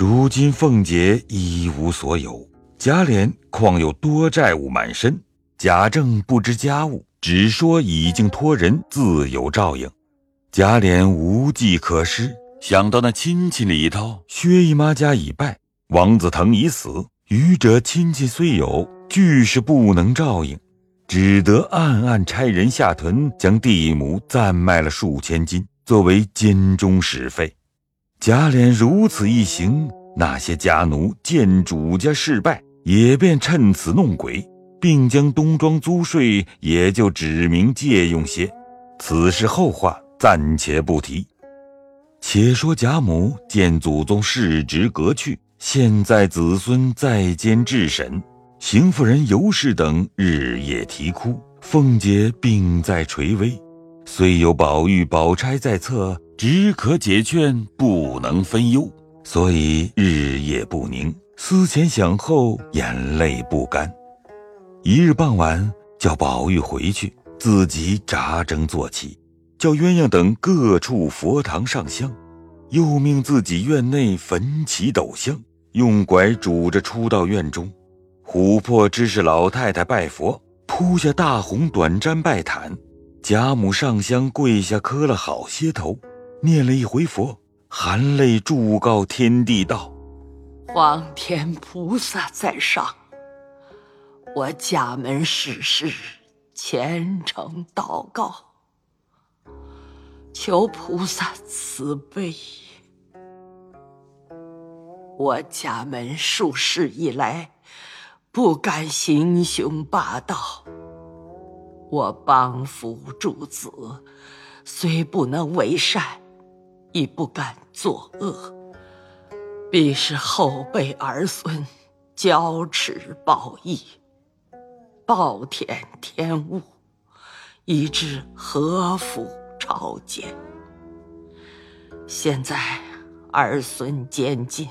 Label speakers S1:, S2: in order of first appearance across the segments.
S1: 如今凤姐一无所有，贾琏况又多债务满身，贾政不知家务，只说已经托人自有照应。贾琏无计可施，想到那亲戚里头，薛姨妈家已败，王子腾已死，余者亲戚虽有，俱是不能照应，只得暗暗差人下屯，将地亩暂卖了数千金，作为监中使费。贾琏如此一行，那些家奴见主家事败，也便趁此弄鬼，并将东庄租税也就指明借用些。此事后话。暂且不提，且说贾母见祖宗世职革去，现在子孙在监治审，邢夫人尤氏等日夜啼哭，凤姐病在垂危，虽有宝玉、宝钗在侧，只可解劝，不能分忧，所以日夜不宁，思前想后，眼泪不干。一日傍晚，叫宝玉回去，自己扎针做起。叫鸳鸯等各处佛堂上香，又命自己院内焚起斗香，用拐拄着出到院中。琥珀知是老太太拜佛，铺下大红短毡拜毯。贾母上香跪下磕了好些头，念了一回佛，含泪祝告天地道：“
S2: 皇天菩萨在上，我家门世事虔诚祷告。”求菩萨慈悲！我家门数世以来，不敢行凶霸道。我帮扶诸子，虽不能为善，亦不敢作恶。必是后辈儿孙骄持报义，暴殄天物，以致何福？朝见。现在儿孙监禁，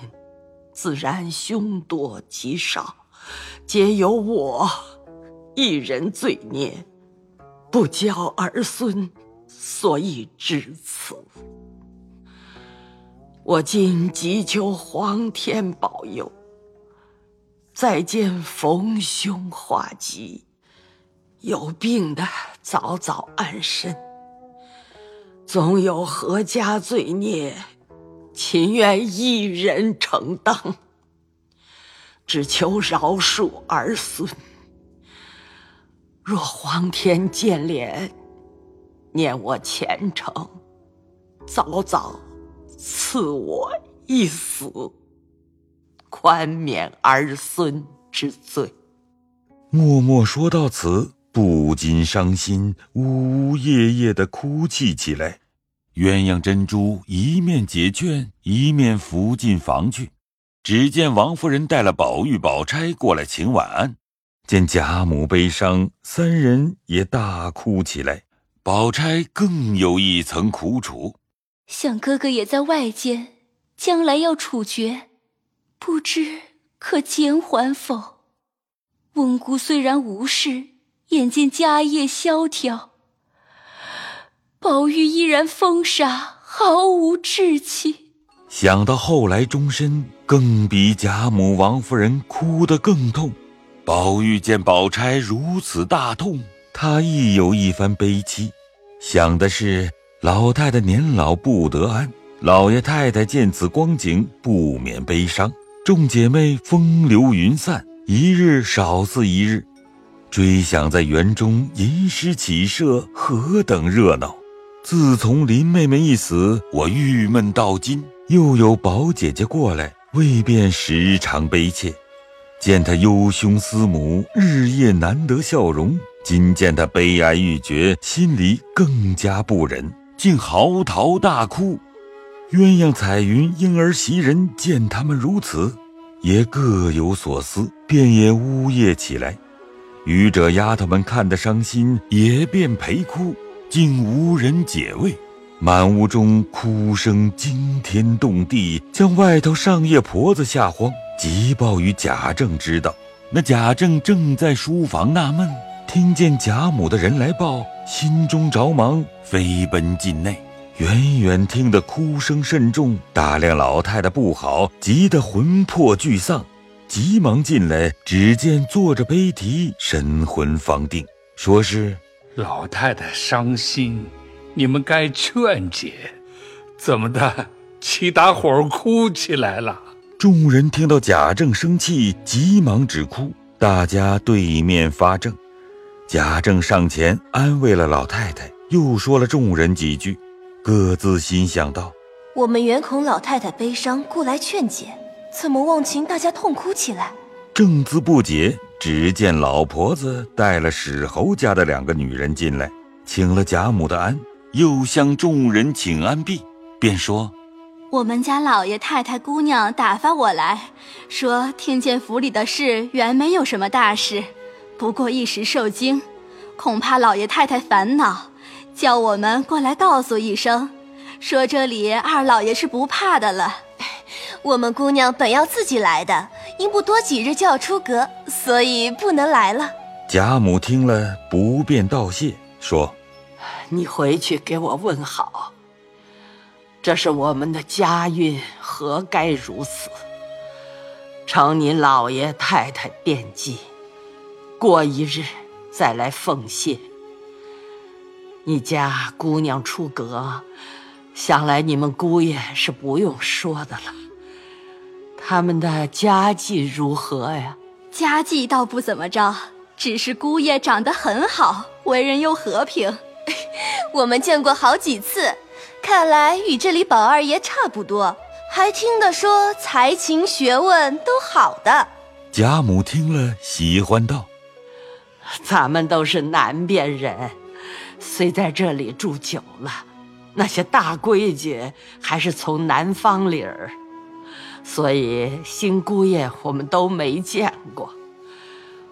S2: 自然凶多吉少，皆由我一人罪孽，不教儿孙，所以至此。我今急求皇天保佑，再见逢凶化吉，有病的早早安身。总有何家罪孽，情愿一人承当。只求饶恕儿孙。若皇天见怜，念我虔诚，早早赐我一死，宽免儿孙之罪。
S1: 默默说到此。不禁伤心，呜呜咽咽的哭泣起来。鸳鸯珍珠一面解劝，一面扶进房去。只见王夫人带了宝玉、宝钗过来请晚安。见贾母悲伤，三人也大哭起来。宝钗更有一层苦楚，
S3: 想哥哥也在外间，将来要处决，不知可减缓否？翁姑虽然无事。眼见家业萧条，宝玉依然疯傻，毫无志气。
S1: 想到后来终身，更比贾母、王夫人哭得更痛。宝玉见宝钗如此大痛，他亦有一番悲戚。想的是老太太年老不得安，老爷太太见此光景，不免悲伤。众姐妹风流云散，一日少似一日。追想在园中吟诗起社，何等热闹！自从林妹妹一死，我郁闷到今。又有宝姐姐过来，未便时常悲切。见她忧兄思母，日夜难得笑容；今见她悲哀欲绝，心里更加不忍，竟嚎啕大哭。鸳鸯、彩云、婴儿、袭人见他们如此，也各有所思，便也呜咽起来。愚者丫头们看得伤心，也便陪哭，竟无人解慰。满屋中哭声惊天动地，将外头上夜婆子吓慌，急报与贾政知道。那贾政正在书房纳闷，听见贾母的人来报，心中着忙，飞奔进内。远远听得哭声甚重，打量老太太不好，急得魂魄俱丧，急忙进来，只见坐着悲啼，神魂方定，说是
S4: 老太太伤心，你们该劝解。怎么的，起大伙哭起来了？
S1: 众人听到贾政生气，急忙止哭，大家对面发怔。贾政上前安慰了老太太，又说了众人几句，各自心想道：“
S3: 我们原恐老太太悲伤，故来劝解，怎么忘情大家痛哭起来？”
S1: 正自不解，只见老婆子带了史侯家的两个女人进来，请了贾母的安，又向众人请安毕，便说：“
S3: 我们家老爷太太姑娘打发我来说，听见府里的事原没有什么大事。”不过一时受惊，恐怕老爷太太烦恼，叫我们过来告诉一声，说这里二老爷是不怕的了。
S5: 我们姑娘本要自己来的，因不多几日就要出阁，所以不能来了。
S1: 贾母听了，不便道谢，说：“
S2: 你回去给我问好。这是我们的家运，何该如此？承您老爷太太惦记。”过一日再来奉谢。你家姑娘出阁，想来你们姑爷是不用说的了。他们的家境如何呀？
S3: 家境倒不怎么着，只是姑爷长得很好，为人又和平。
S5: 我们见过好几次，看来与这里宝二爷差不多。还听得说才情学问都好的。
S1: 贾母听了，喜欢道。
S2: 咱们都是南边人，虽在这里住久了，那些大规矩还是从南方里儿，所以新姑爷我们都没见过。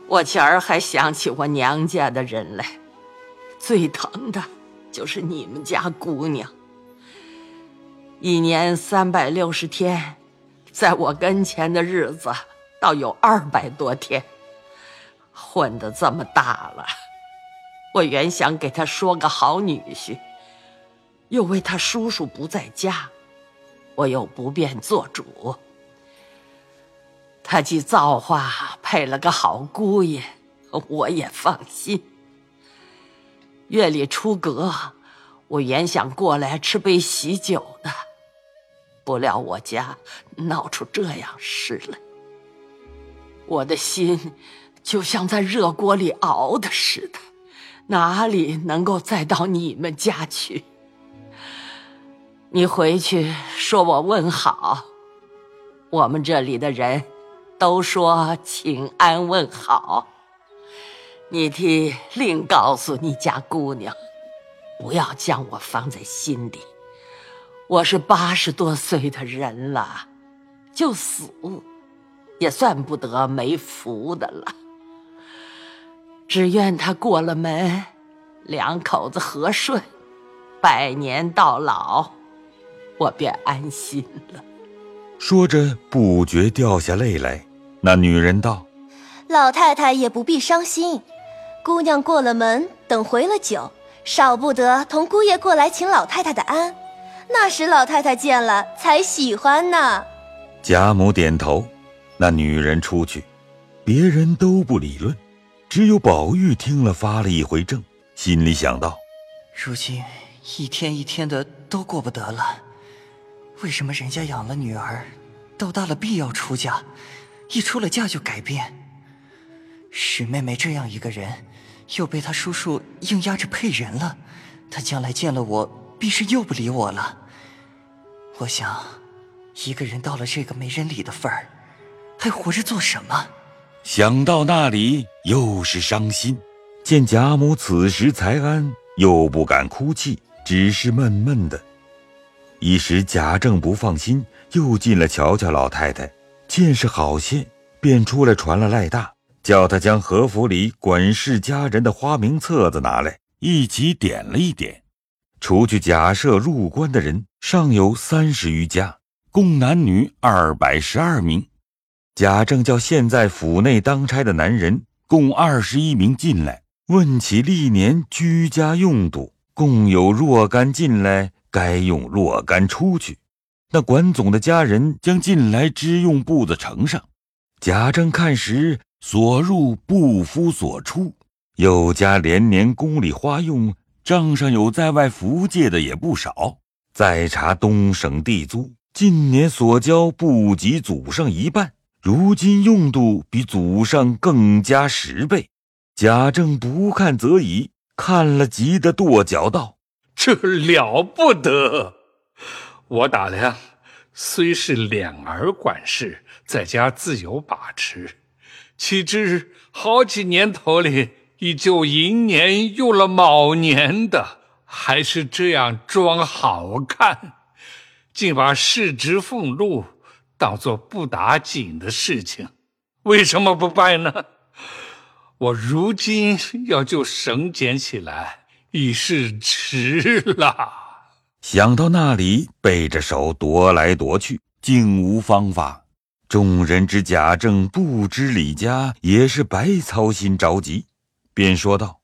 S2: 我前儿还想起我娘家的人来，最疼的就是你们家姑娘。一年三百六十天，在我跟前的日子倒有二百多天。混得这么大了，我原想给他说个好女婿，又为他叔叔不在家，我又不便做主。他既造化配了个好姑爷，我也放心。月里出阁，我原想过来吃杯喜酒的，不料我家闹出这样事来，我的心。就像在热锅里熬的似的，哪里能够再到你们家去？你回去说我问好，我们这里的人都说请安问好。你替另告诉你家姑娘，不要将我放在心里。我是八十多岁的人了，就死也算不得没福的了。只愿他过了门，两口子和顺，百年到老，我便安心了。
S1: 说着，不觉掉下泪来。那女人道：“
S5: 老太太也不必伤心，姑娘过了门，等回了酒，少不得同姑爷过来请老太太的安。那时老太太见了才喜欢呢。”
S1: 贾母点头。那女人出去，别人都不理论。只有宝玉听了发了一回怔，心里想到：
S6: 如今一天一天的都过不得了，为什么人家养了女儿，到大了必要出嫁，一出了嫁就改变？史妹妹这样一个人，又被她叔叔硬压着配人了，她将来见了我，必是又不理我了。我想，一个人到了这个没人理的份儿，还活着做什么？
S1: 想到那里，又是伤心。见贾母此时才安，又不敢哭泣，只是闷闷的。一时贾政不放心，又进了瞧瞧老太太，见是好些，便出来传了赖大，叫他将和府里管事家人的花名册子拿来，一起点了一点。除去贾赦入关的人，尚有三十余家，共男女二百十二名。贾政叫现在府内当差的男人共二十一名进来，问起历年居家用度，共有若干进来，该用若干出去。那管总的家人将进来支用簿子呈上。贾政看时，所入不敷所出，又加连年宫里花用，账上有在外服借的也不少。再查东省地租，近年所交不及祖上一半，如今用度比祖上更加十倍。贾政不看则已，看了急得跺脚道：“
S4: 这了不得！我打量，虽是两儿管事，在家自有把持，岂知好几年头里，依旧寅年用了卯年的，还是这样装好看，竟把市值俸禄当做不打紧的事情，为什么不拜呢？”我如今要就绳捡起来，已是迟了。
S1: 想到那里，背着手踱来踱去，竟无方法。众人知贾政不知李家，也是白操心着急，便说道：“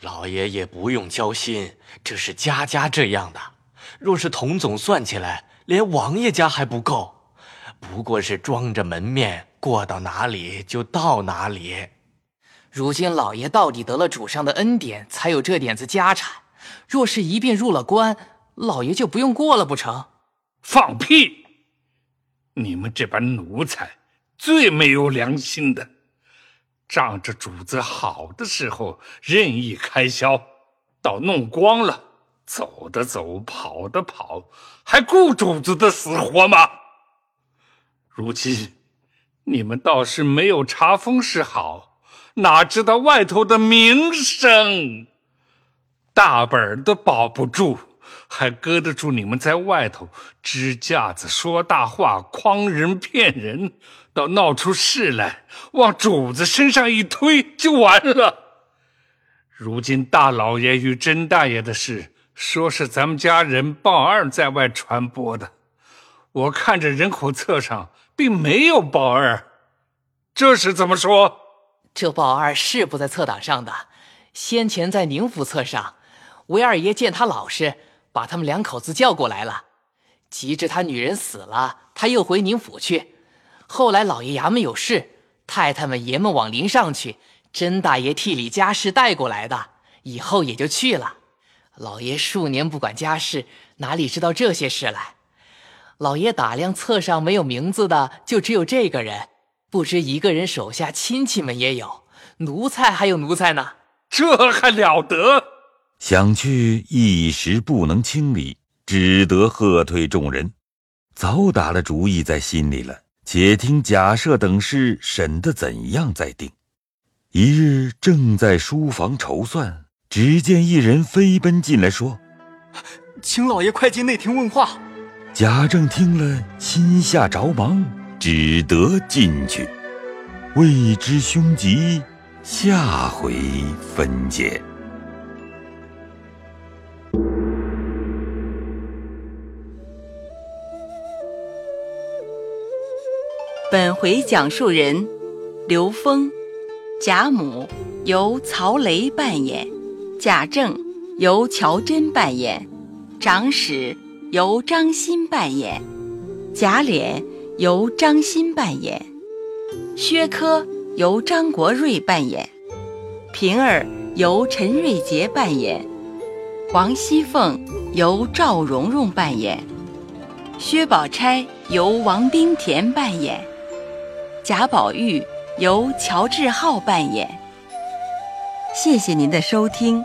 S7: 老爷也不用焦心，这是家家这样的。若是童总算起来，连王爷家还不够，不过是装着门面，过到哪里就到哪里。”
S8: 如今老爷到底得了主上的恩典，才有这点子家产。若是一并入了关，老爷就不用过了不成？
S4: 放屁！你们这帮奴才最没有良心的，仗着主子好的时候任意开销，到弄光了，走的走，跑的跑，还顾主子的死活吗？如今你们倒是没有查封是好。哪知道外头的名声，大本都保不住，还搁得住你们在外头支架子说大话、诓人骗人，到闹出事来，往主子身上一推就完了。如今大老爷与甄大爷的事，说是咱们家人报二在外传播的，我看着人口册上并没有鲍二，这是怎么说？
S8: 这鲍二是不在册档上的，先前在宁府册上，韦二爷见他老实，把他们两口子叫过来了。及至他女人死了，他又回宁府去。后来老爷衙门有事，太太们爷们往林上去，甄大爷替李家事带过来的，以后也就去了。老爷数年不管家事，哪里知道这些事来？老爷打量册上没有名字的，就只有这个人。不知一个人手下亲戚们也有奴才，还有奴才呢，
S4: 这还了得！
S1: 想去一时不能清理，只得喝退众人。早打了主意在心里了，且听贾赦等事审得怎样再定。一日正在书房筹算，只见一人飞奔进来，说：“
S6: 请老爷快进内厅问话。”
S1: 贾政听了，心下着忙。只得进去，未知凶吉，下回分解。
S9: 本回讲述人刘峰，贾母由曹雷扮演，贾政由乔真扮演，长史由张欣扮演，贾琏。由张欣扮演，薛科由张国瑞扮演，平儿由陈瑞杰扮演，王熙凤由赵蓉蓉扮演，薛宝钗由王冰田扮演，贾宝玉由乔志浩扮演。谢谢您的收听。